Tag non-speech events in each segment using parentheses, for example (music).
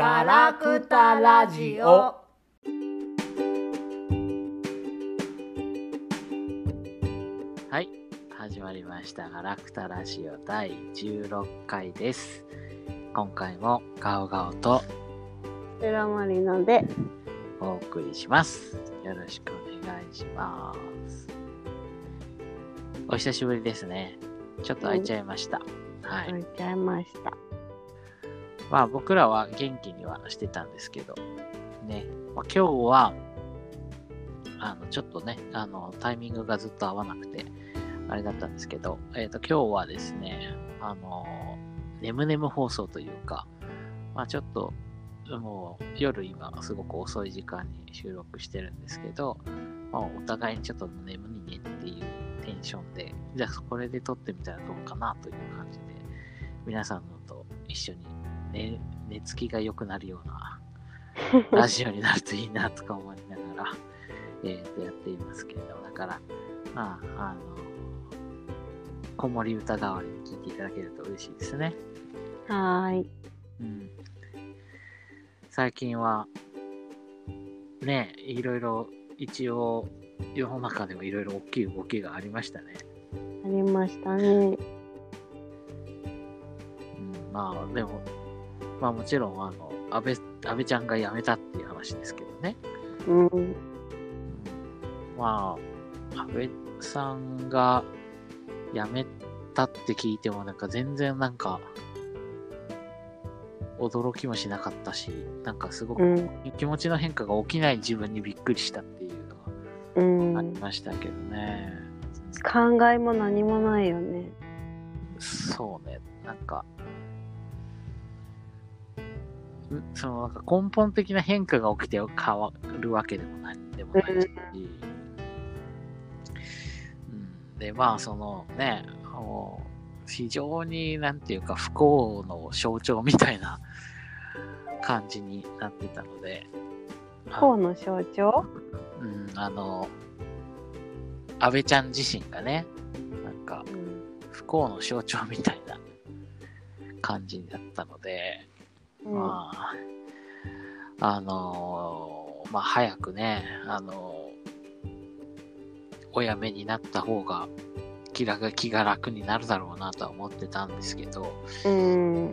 ガラクタラジオはい、始まりました。ガラクタラジオ第16回です。今回もガオガオとセラマリナで、お送りします。よろしくお願いします。お久しぶりですね。ちょっと空いちゃいました。はい。置いちゃいました。まあ僕らは元気にはしてたんですけど、ね、まあ、今日は、あの、ちょっとね、あの、タイミングがずっと合わなくて、あれだったんですけど、えっ、と、今日はですね、あの、ねむねむ放送というか、まあちょっと、もう夜今すごく遅い時間に収録してるんですけど、まあお互いにちょっと眠いねっていうテンションで、じゃあこれで撮ってみたらどうかなという感じで、皆さんのと一緒に寝寝つきが良くなるような (laughs) ラジオになるといいなとか思いながら、えー、とやっていますけれども、だから、まあ、あの、子守歌代わりに聞いていただけると嬉しいですね。はーい。うん。最近は、ね、いろいろ、一応、世の中でもいろいろ大きい動きがありましたね。ありましたね。うん、まあ、でも、まあもちろん、あの、安倍、安倍ちゃんが辞めたっていう話ですけどね。うん。うんまあ、安倍さんが辞めたって聞いても、なんか全然なんか、驚きもしなかったし、なんかすごくうん。気持ちの変化が起きない自分にびっくりしたっていううのがありん。ましたけどね。考えも何もないよね。そうね、なんか、うそのなんか根本的な変化が起きて変わるわけでも何でもないし、うん、で、まあ、そのね、非常になんていうか不幸の象徴みたいな感じになってたので、不幸の象徴うん、あの、安倍ちゃん自身がね、なんか、うん。不幸の象徴みたいな感じだったので、うんまあ、あのーまあ、早くね、あのーお辞めになった方が気が気が楽になるだろうなとは思ってたんですけど、うん。うん、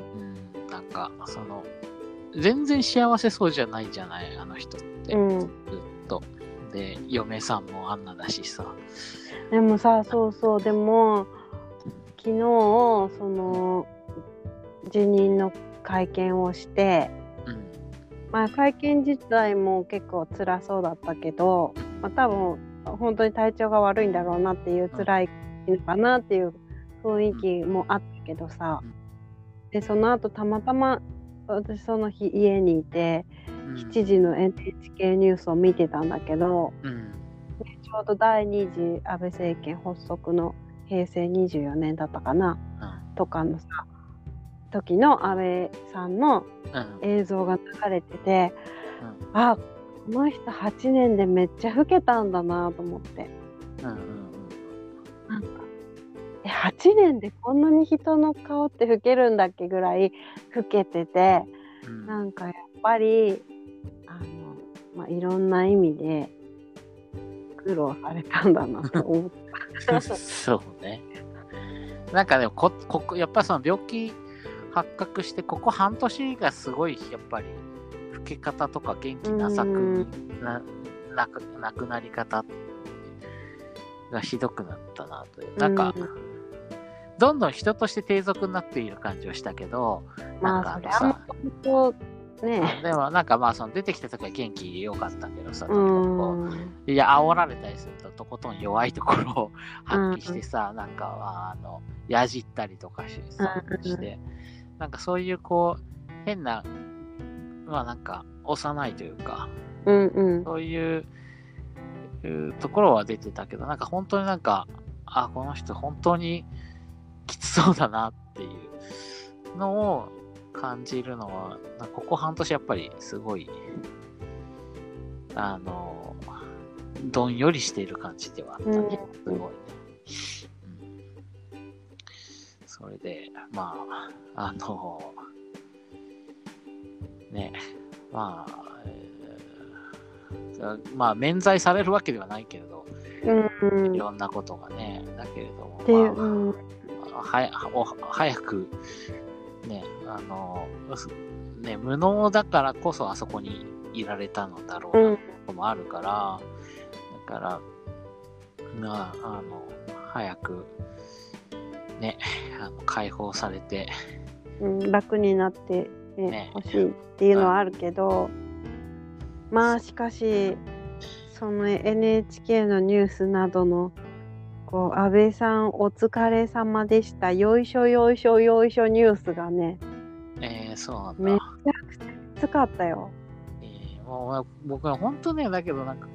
なんか、その、全然幸せそうじゃないじゃない、あの人って、うん。ずっと。で、嫁さんもあんなだしさ。でもさ、そうそう、でも、昨日、その、辞任の会見をして、うん、まあ、会見自体も結構辛そうだったけど、まあ、多分本当に体調が悪いんだろうなっていう辛いのかなっていう雰囲気もあったけどさ。うん。でその後たまたま私その日家にいてうん。7時の NHK ニュースを見てたんだけどうん、ちょうど第2次安倍政権発足の平成24年だったかなうん、とかのさ時の安倍さんのうん、映像が流れてて。うん、あこの人8年でめっちゃ老けたんだなと思って。うん、うん、なんかえ8年でこんなに人の顔って老けるんだっけぐらい老けててうん、なんかやっぱりあの、まあ、いろんな意味で苦労されたんだなと思って (laughs) そうね。なんかでもこ、ここ、やっぱその病気発覚して、ここ半年がすごい、やっぱり、老け方とか元気なさくうん。な、なく、なくなり方がひどくなったなという。なんか、うん。どんどん人として低俗になっている感じはしたけど、なんかまあそれはもう本当ね。でもなんかまあその出てきた時は元気良かったけどさ、うん。いや、煽られたりすると、とことん弱いところを発揮してさ、なんか、あの、やじったりとかしさうん。して、なんかそういうこう、変な、まあなんか、幼いというか、うんうんそういう、ところは出てたけど、なんか本当になんか、あ、この人本当にきつそうだなっていうのを感じるのは、ここ半年やっぱりすごい、あの、どんよりしている感じではあったね。うんすごいね。うん、それで、まあ、あの、ね、まあ、えーまあ、免罪されるわけではないけれど、うん。うんいろんなことがね、だけれども、で、まあうん、はやお早く、ね、あの、すね、無能だからこそあそこにいられたのだろうな、うん。こともあるから、だから、なあの、早く、ね、あの解放されて、うん、楽になってねね欲しいっていうのはあるけど、まあしかしその NHK のニュースなどのこう安倍さんお疲れ様でしたよいしょよいしょよいしょニュースがねえー、そうなんだ。めちゃくちゃきつかったよ。えーもう僕は本当ね、だけどなんか、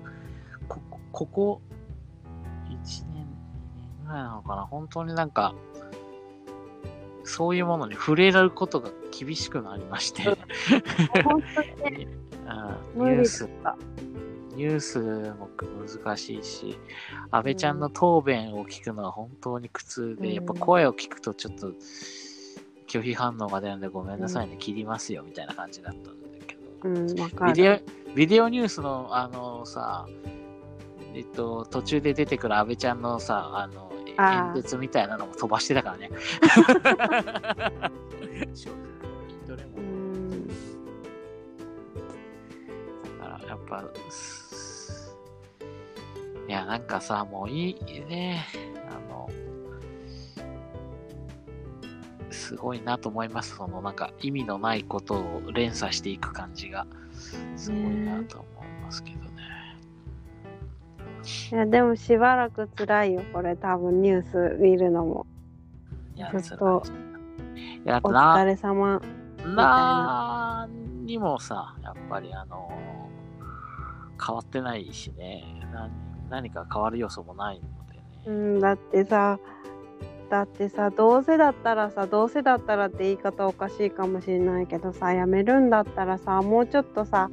こここ1年、2年ぐらいなのかな、本当になんか、そういうものに触れることが厳しくなりまして、本当にね (laughs) うんニュース。ニュースも難しいし、安倍ちゃんの答弁を聞くのは本当に苦痛で、うんやっぱ声を聞くとちょっと拒否反応が出るんでごめんなさいね、切りますよみたいな感じだったんだけど。うんビデる。オ、ビデオニュースの、あのさ、えっと、途中で出てくる安倍ちゃんのさ、あの、演説みたいなのも飛ばしてたからね。(laughs) 正直、どれもう。んだから、やっぱ、すいや、なんかさ、もういいね、あの、すごいなと思います。そのなんか意味のないことを連鎖していく感じが、すごいなと思いますけどね。いやでもしばらく辛いよこれ多分ニュース見るのも。いや、ずっとや、あお疲れ様。なにもさ、やっぱりあの、変わってないしね、何何か変わる要素もないのでね。うん、だってさだってさどうせだったらさどうせだったらって言い方おかしいかもしれないけどさやめるんだったらさもうちょっとさ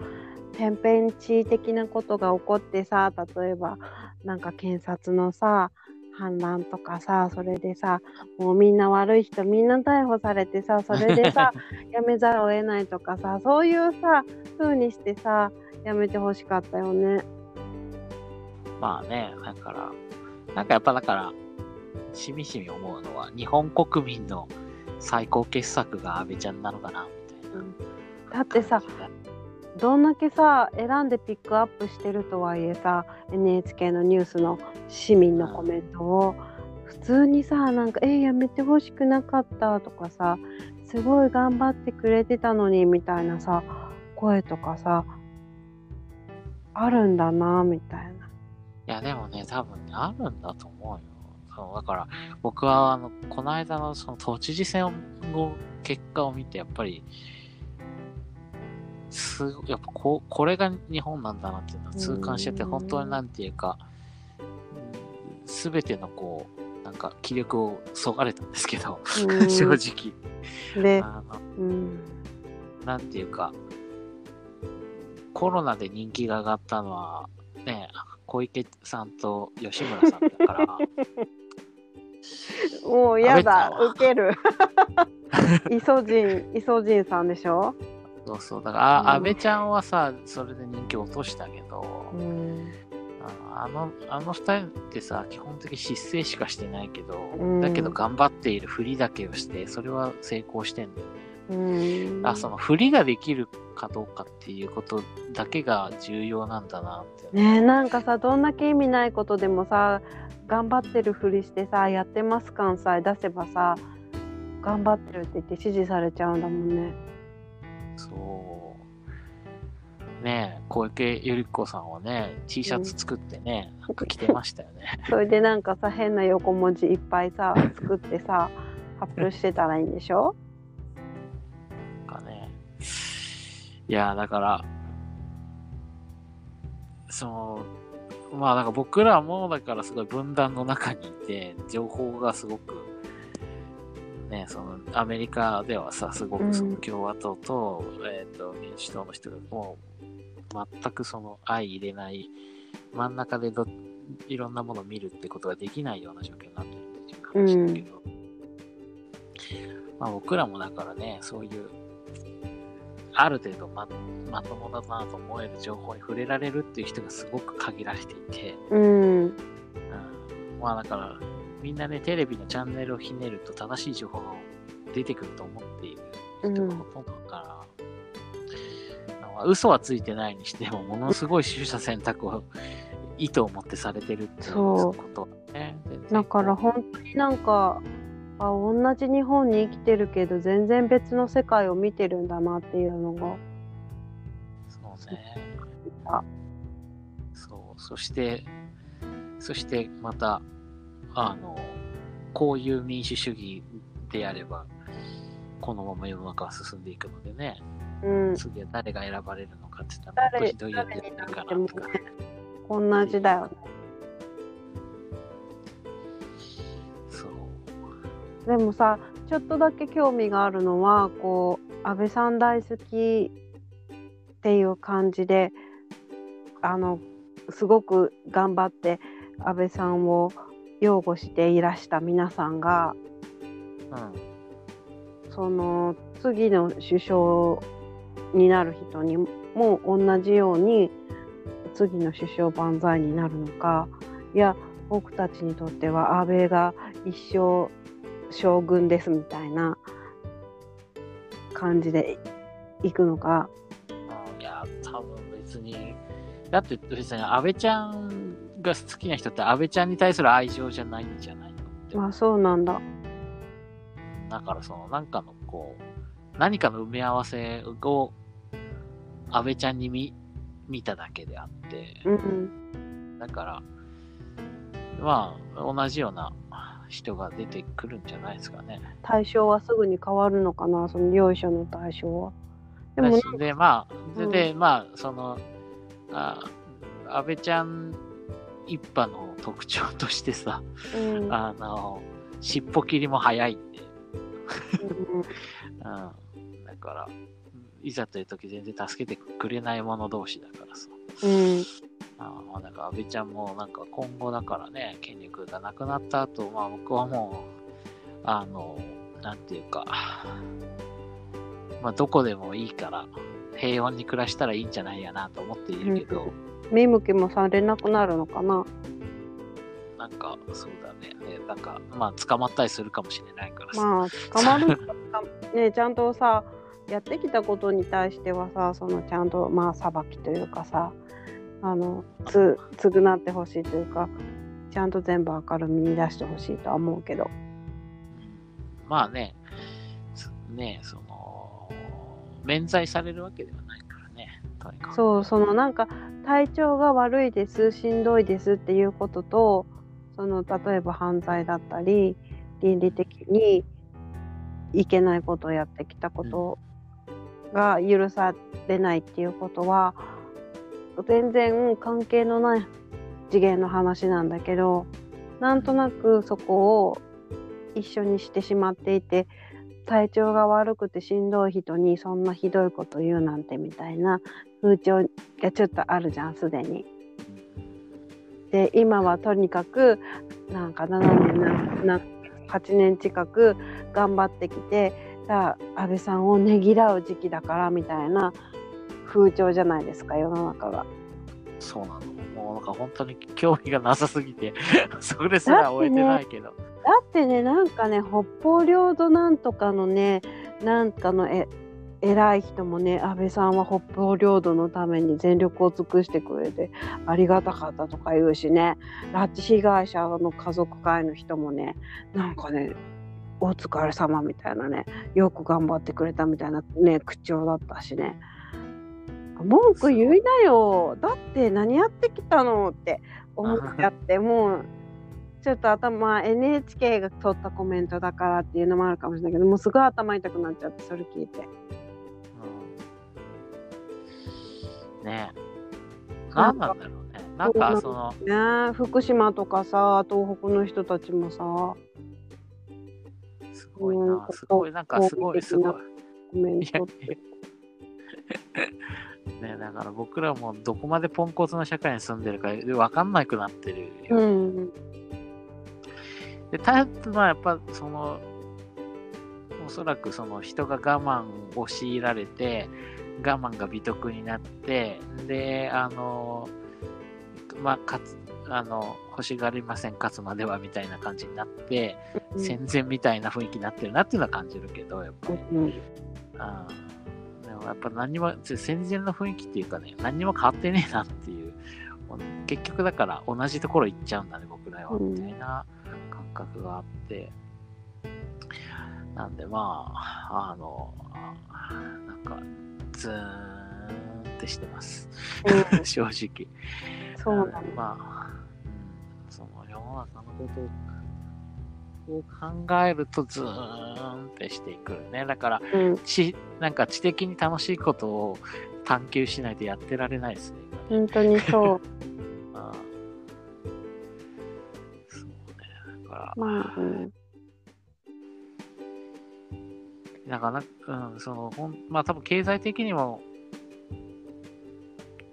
天変地異的なことが起こってさ例えばなんか検察のさ反乱とかさそれでさもうみんな悪い人みんな逮捕されてさそれでさ (laughs) やめざるを得ないとかさそういうさ風にしてさやめてほしかったよね。まあね、だから、なんかやっぱだから、しみしみ思うのは、日本国民の最高傑作が安倍ちゃんなのかな、みたいな。だってさどんだけさ選んでピックアップしてるとはいえさ NHK のニュースの市民のコメントを普通にさなんか「えやめてほしくなかった」とかさ「すごい頑張ってくれてたのに」みたいなさ声とかさあるんだなみたいな。いや、でもね、多分ね、あるんだと思うよ。そうだから、僕は、あの、この間のその都知事選の結果を見て、やっぱり、すごやっぱここれが日本なんだなっていうのを痛感してて、うん。本当になんていうか、すべてのこう、なんか気力をそがれたんですけど、うん。正直。で、あのうん、なんていうか、コロナで人気が上がったのは、ね、小池さんと吉村さんだから、もうやだウケる。(laughs) イソジンイソジンさんでしょ、そうそう、だから、あうん安倍ちゃんはさ、それで人気落としたけど、うんあの、あの二人ってさ、基本的に失勢しかしてないけど、うんだけど頑張っているふりだけをして、それは成功してんだよね。うん、あ、そのふりができるかどうかっていうことだけが重要なんだなって。ねえなんかさどんだけ意味ないことでもさ頑張ってるふりしてさやってます感さえ出せばさ頑張ってるって言って支持されちゃうんだもんね。そう。ねえ、小池百合子さんはね、T シャツ作ってね、なんか着てましたよね。(laughs) それでなんかさ変な横文字いっぱいさ作ってさ発表してたらいいんでしょ？なんかね。いや、だから、その、まあ、だから僕らも、だからすごい分断の中にいて、情報がすごく、ね、その、アメリカではさ、すごくそのうん共和党と、えっ、と、民主党の人がもう、全くその、相入れない、真ん中でど、いろんなものを見るってことができないような状況になってるっていう話だけど、まあ僕らもだからね、そういう、ある程度ままともだなと思える情報に触れられるっていう人がすごく限られていて、うん。うん、まあだから、みんなね、テレビのチャンネルをひねると正しい情報が出てくると思っている人がほとんどだから、まあ嘘はついてないにしても、ものすごい取捨選択を意図を持ってされてるっていうそうことはね。だから本当になんか、あ、同じ日本に生きてるけど、全然別の世界を見てるんだなっていうのが。そうねあ。そう、そして、そしてまた、あの、こういう民主主義であれば、このまま世の中は進んでいくのでね、うん。次は誰が選ばれるのかって言ったら、もっと誰ひどいやつやってるかなとか。こんな時代は。そう。でもさ、ちょっとだけ興味があるのは、こう、安倍さん大好きっていう感じで、あの、すごく頑張って安倍さんを擁護していらした皆さんが、うん。その次の首相になる人にも同じように次の首相万歳になるのかいや僕たちにとっては安倍が一生将軍ですみたいな感じでいくのかいや、多分別に、だって別に安倍ちゃんが好きな人って安倍ちゃんに対する愛情じゃないんじゃないのって。あそうなんだ。だからその、なんかのこう、何かの埋め合わせを安倍ちゃんに見見ただけであって、うんだから、まあ、同じような人が出てくるんじゃないですかね。対象はすぐに変わるのかなその両者の対象は。でもで、まあ、で、うん。でまあ、その、あ安倍ちゃん一派の特徴としてさ、うん。あの、尻尾切りも早いんで、うん。うん。だから、いざという時全然助けてくれない者同士だからさ。うん。ああなんか安倍ちゃんもなんか今後だからね、権力がなくなった後、まあ僕はもう、あの、なんていうか、まあどこでもいいから平穏に暮らしたらいいんじゃないやなと思っているけど、見向きもされなくなるのかな？なんかそうだね、ねなんかまあ捕まったりするかもしれないからさ。まあ捕まるね (laughs) ちゃんとさやってきたことに対してはさそのちゃんとまあ裁きというかさあのつ償ってほしいというかちゃんと全部明るみに出してほしいとは思うけどまあね、つね、その、免罪されるわけではないからね。そうそのなんか体調が悪いですしんどいですっていうこととその例えば犯罪だったり倫理的にいけないことをやってきたことが許されないっていうことは全然関係のない次元の話なんだけどなんとなくそこを一緒にしてしまっていて体調が悪くてしんどい人にそんなひどいこと言うなんてみたいな風潮がちょっとあるじゃんすでに。で今はとにかくなんか7年なな8年近く頑張ってきてさあ安倍さんをねぎらう時期だからみたいな風潮じゃないですか世の中が。そうなの。もうなんか本当に興味がなさすぎて、(laughs) それすら終えてないけど。だってねなんかね北方領土なんとかのねなんかのえ偉い人もね安倍さんは北方領土のために全力を尽くしてくれてありがたかったとか言うしね。拉致被害者の家族会の人もねなんかねお疲れ様みたいなねよく頑張ってくれたみたいなね口調だったしね。文句言いなよ。だって何やってきたのって思っちゃってもうちょっと頭 NHK が取ったコメントだからっていうのもあるかもしれないけどもうすごい頭痛くなっちゃってそれ聞いてねえ。何なんだろうね。なんかその、ねえ福島とかさ東北の人たちもさすごいうんな、すごい、なんかすごい、すごい。コメントって (laughs) ね、だから僕らもどこまでポンコツな社会に住んでるか分かんなくなってるよ。うんで、タイプはやっぱその、おそらくその人が我慢を強いられて、我慢が美徳になって、で、あの、まあ、勝つ、あの、欲しがりません、勝つまではみたいな感じになって、うん戦前みたいな雰囲気になってるなっていうのは感じるけど、やっぱり。うんうんでもやっぱ何にも、戦前の雰囲気っていうかね、何にも変わってねえなっていう。結局だから同じところ行っちゃうんだね、僕らは、うんみたいな感覚があって。なんでまあ、あの、なんか、ズーンってしてます。うん (laughs) 正直。そうなんだ。まあ、うん、その世の中のことを考えるとズーンってしてくるね。だから、うん、知、なんか知的に楽しいことを探求しないとやってられないですね本当にそう。(laughs) ああそうね。だから、まあ、うん、だからな、うん、その、ほんまあ多分経済的にも、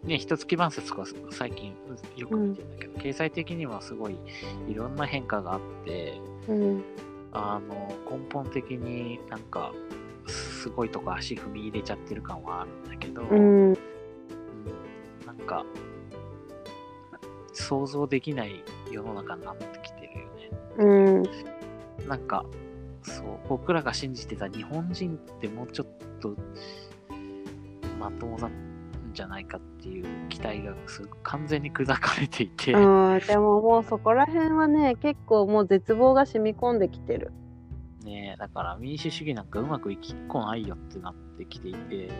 ね、一月万節とか最近。よく見てるんだけど、経済的にもすごいいろんな変化があって、うん、あの、根本的になんか、すごいとこ足踏み入れちゃってる感はあるんだけど、うん、うんなんか、想像できない世の中になってきてるよね。うん、なんか、そう、僕らが信じてた日本人ってもうちょっとまともなんじゃないかっていう期待がすごく完全に砕かれていて、うん、でももうそこら辺はね、結構もう絶望が染み込んできてる。ねえだから民主主義なんかうまくいきっこないよってなってきていて、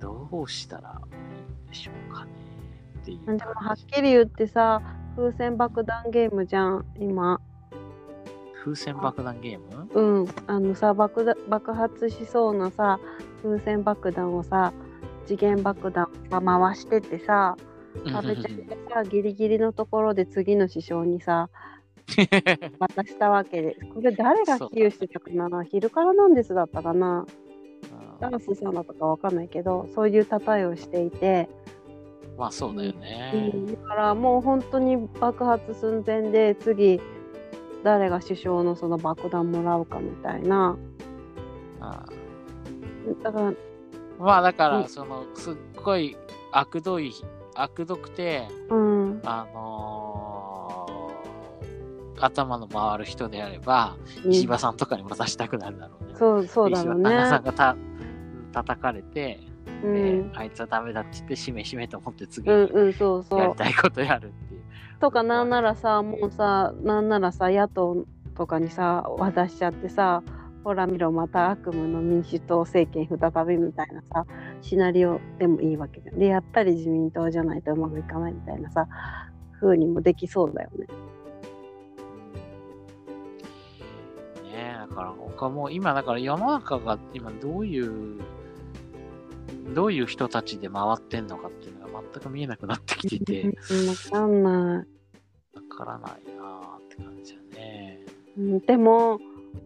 どうしたらいいんでしょうかねっていうでもは。っきり言ってさ、風船爆弾ゲームじゃん、今。風船爆弾ゲーム？うん、あのさ爆弾爆発しそうなさ風船爆弾をさ次元爆弾を回してってさ食べちゃってさギリギリのところで次の師匠にさ (laughs) 渡したわけで。これ誰が比喩してたかな？昼からなんですだったかな？ダンスさんだったかわかんないけどそういう例えをしていて、まあそうだようね。ん、だからもう本当に爆発寸前で次誰が首相のその爆弾もらうかみたいなうんだからまあだかうんら、その、すっごい悪どい、悪どくて、うんあのー頭の回る人であれば、うん石破さんとかに渡したくなるだろうね。そうそうだろう石破旦那さんね。がた叩かれて、うでん、あいつはダメだって言って、しめしめと思って次。やりたいことやるっていう。とかなんならさもうさなんならさ野党とかにさ渡しちゃってさほら見ろまた悪夢の民主党政権再びみたいなさシナリオでもいいわけじゃん。でやっぱり自民党じゃないとうまくいかないみたいなさ風にもできそうだよね。ねえ、だから他も今だから世の中が今どういうどういう人たちで回ってんのかっていうのが全く見えなくなってきてて、うんわかんない。わからないなーって感じだね。うん、でも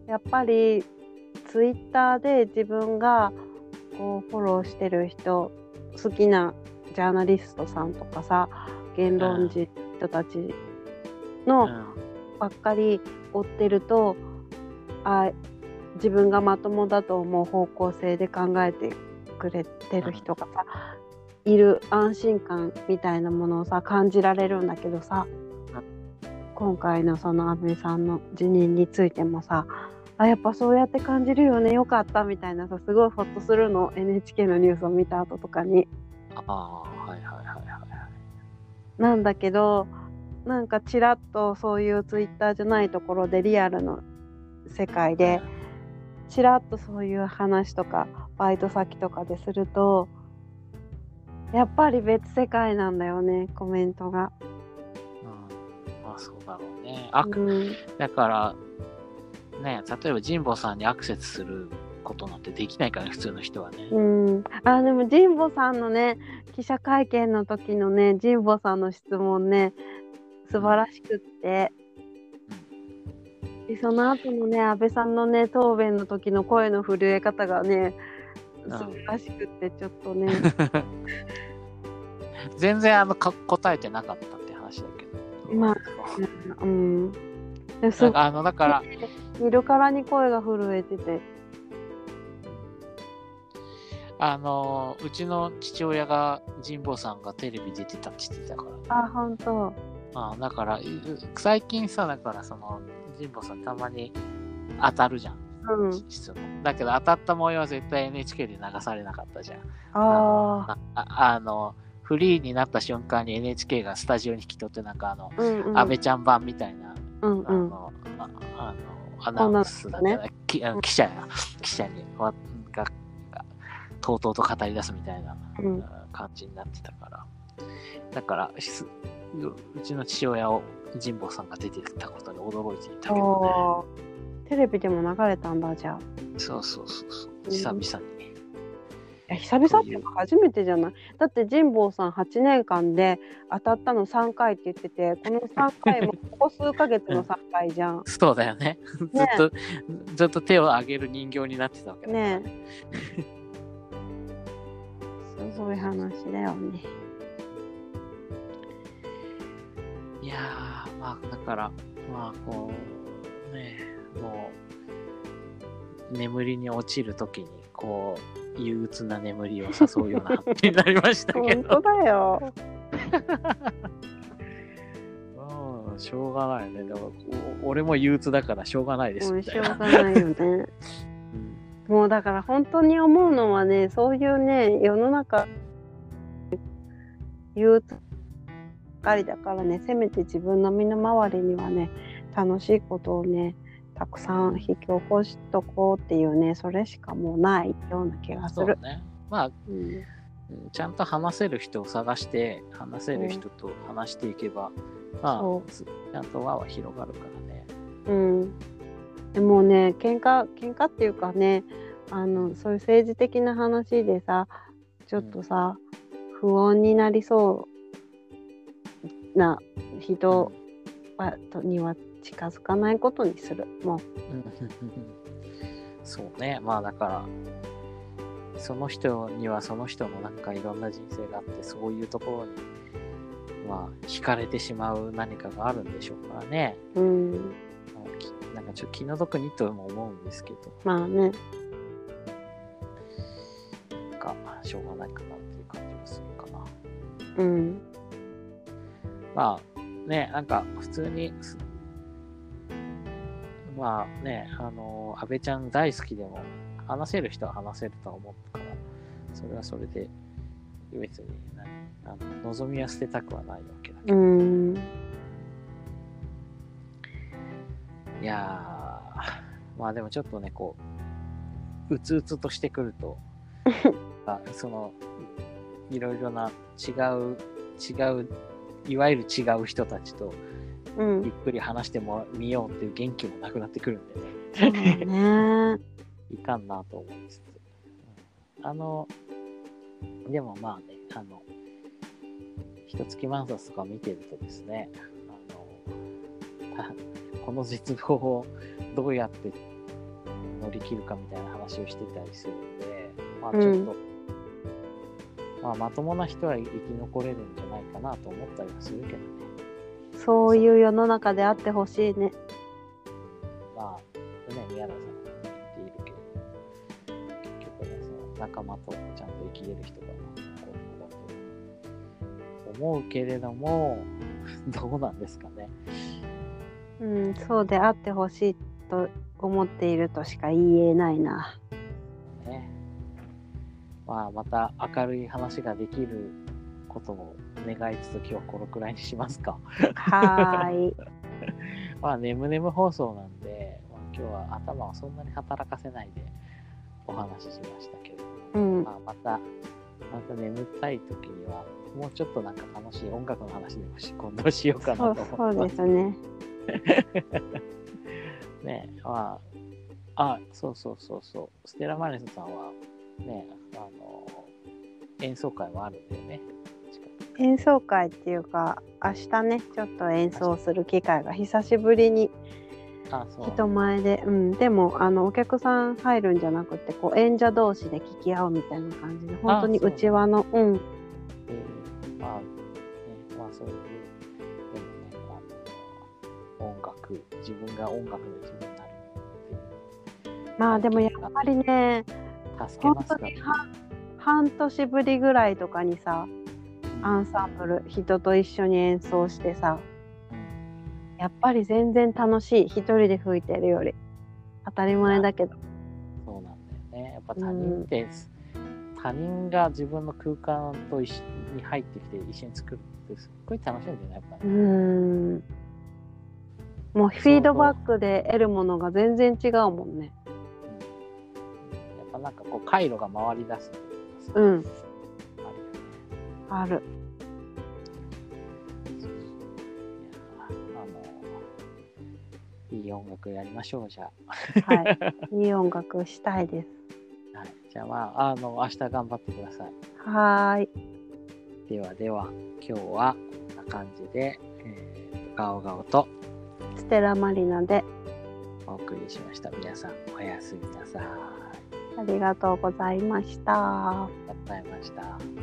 やっぱりツイッターで自分がこうフォローしてる人好きなジャーナリストさんとかさ言論人たちうのん。ばっかり追ってるとあ自分がまともだと思う方向性で考えてくれてる人がさいる安心感みたいなものをさ感じられるんだけどさ今回のその安倍さんの辞任についてもさあやっぱそうやって感じるよねよかったみたいなさすごいホッとするの？NHK のニュースを見た後とかに。あはいはいはいはい。なんだけどなんかちらっとそういうツイッターじゃないところでリアルの世界でちらっとそういう話とかバイト先とかでするとやっぱり別世界なんだよねコメントが。うん。まあそうだろうね。あうんだから、ね、例えば神保さんにアクセスすることなんてできないからね、普通の人はね。うん、あでも神保さんのね記者会見の時のね神保さんの質問ね素晴らしくってでその後のね安倍さんのね答弁の時の声の震え方がねうん素晴らしくってちょっとね (laughs) 全然あのか答えてなかったって話だけど。まあうんなんかあの、だから、見るからに声が震えててあの、うちの父親が、神保さんがテレビ出てたって言ってたから。あ、本当。あだから、い最近さ、だからその、神保さんたまに当たるじゃん。うん。質問だけど当たった模様は絶対 NHK で流されなかったじゃん。ああ。ああの、フリーになった瞬間に NHK がスタジオに引き取って、なんかあの、うんうん。安倍ちゃん版みたいな、うんうん。あの、ああの、アナウンスだったら、きあの記者や、記者にわが、がとうとうと語り出すみたいな、うん感じになってたから。だから、うちの父親を神保さんが出てたことに驚いていたけどね。テレビでも流れたんだじゃあ。そうそうそうそう。うん久々に。いや久々って初めてじゃない？だって神保さん8年間で当たったの3回って言っててこの3回もここ数ヶ月の3回じゃん。(laughs) そうだよね。ずっと、ずっと手を上げる人形になってたわけだからねすごい話だよね。いやー、まあ、だから、まあ、こう、ね、もう、眠りに落ちるときに、こう、憂鬱な眠りを誘うような話になりましたけ本ど当、だよ。うん、しょうがないね。でも、お俺も憂鬱だからしょうがないですもうしょうみたいな。がないよね。うんもうだから本当に思うのはねそういうね世の中憂鬱ばっかりだからねせめて自分の身の回りにはね楽しいことをねたくさん引き起こしとこうっていうねそれしかもうないような気がする。そうね。まあ、うんうんちゃんと話せる人を探して、話せる人と話していけば、まそあ、ちゃんと輪は広がるからね。うん、でもね喧嘩喧嘩っていうかねあのそういう政治的な話でさちょっとさ、不穏になりそうな人はとには近づかないことにするもうん (laughs) そうね。まあだから、その人にはその人のなんかいろんな人生があって、そういうところに、まあ、惹かれてしまう何かがあるんでしょうからね。う、うん、なんかちょっと気の毒にとも思うんですけど、まあねなんか、しょうがないかなっていう感じがするかな。うんまあね、なんか普通にす、まあね、あの、安倍ちゃん大好きでも、話せる人は話せるとは思ったから、それはそれで、別に何あの望みは捨てたくはないわけだけうど、ん。いやー、まあでもちょっとね、こう、うつうつとしてくると、あ (laughs) その、いろいろな違う、違う、いわゆる違う人たちと、うんゆっくり話してもみようっていう元気もなくなってくるんでね、ね (laughs) いかんなと思いつつ。うんあの、でもまあね、あの、一月満冊とか見てるとですね、あの、た (laughs) この絶望をどうやって乗り切るかみたいな話をしてたりするんで、まあちょっと、まあまともな人は生き残れるんじゃないかなと思ったりはするけどね。そういう世の中であってほしいね。まあ、ね、宮田さんが言っているけど、結局ね、その仲間とちゃんと生きれる人が幸福だと思うけれども、どうなんですかね。うんそうであってほしいと思っているとしか言えないな。ね。まあ、また明るい話ができることを願いつつ、今このくらいにしますか。はーい (laughs) まあ、眠眠放送なんで、まあ、今日は頭をそんなに働かせないでお話ししましたけど、うんまあ、また、また眠たい時には、もうちょっとなんか楽しい音楽の話でもし今度しようかそなうそうと思ってます。ですね (laughs) ねまあ、あ、そうそうそうそう、ステラマネスさんは、ね、あの、演奏会もあるんだよね。演奏会っていうか明日ねちょっと演奏する機会が久しぶりに。人前で、うん、でもあのお客さん入るんじゃなくてこう演者同士で聞き合うみたいな感じで本当にそううちわのうんえーまあ、ね、まあそういう、でもね、あの、音楽、自分が音楽の一部になるっていう。まあでもやっぱりね助け本ますからね。当には半年ぶりぐらいとかにさアンサンブル人と一緒に演奏してさうんやっぱり全然楽しい。一人で吹いてるより。当たり前だけど。そうなんだよね。やっぱ他人って、他人が自分の空間と一緒に入ってきて一緒に作るってすっごい楽しいんだよね、やっぱうり。ん。もうフィードバックで得るものが全然違うもんね。やっぱなんかこう回路が回り出すうんあるあのいい音楽やりましょうじゃはい (laughs) いい音楽したいですあ。はい、じゃあまああの明日頑張ってください。はーいではでは今日はこんな感じで、えー、とガオガオとステラマリナでお送りしました。皆さんおやすみなさい。あありがとうございました。りがとうございました。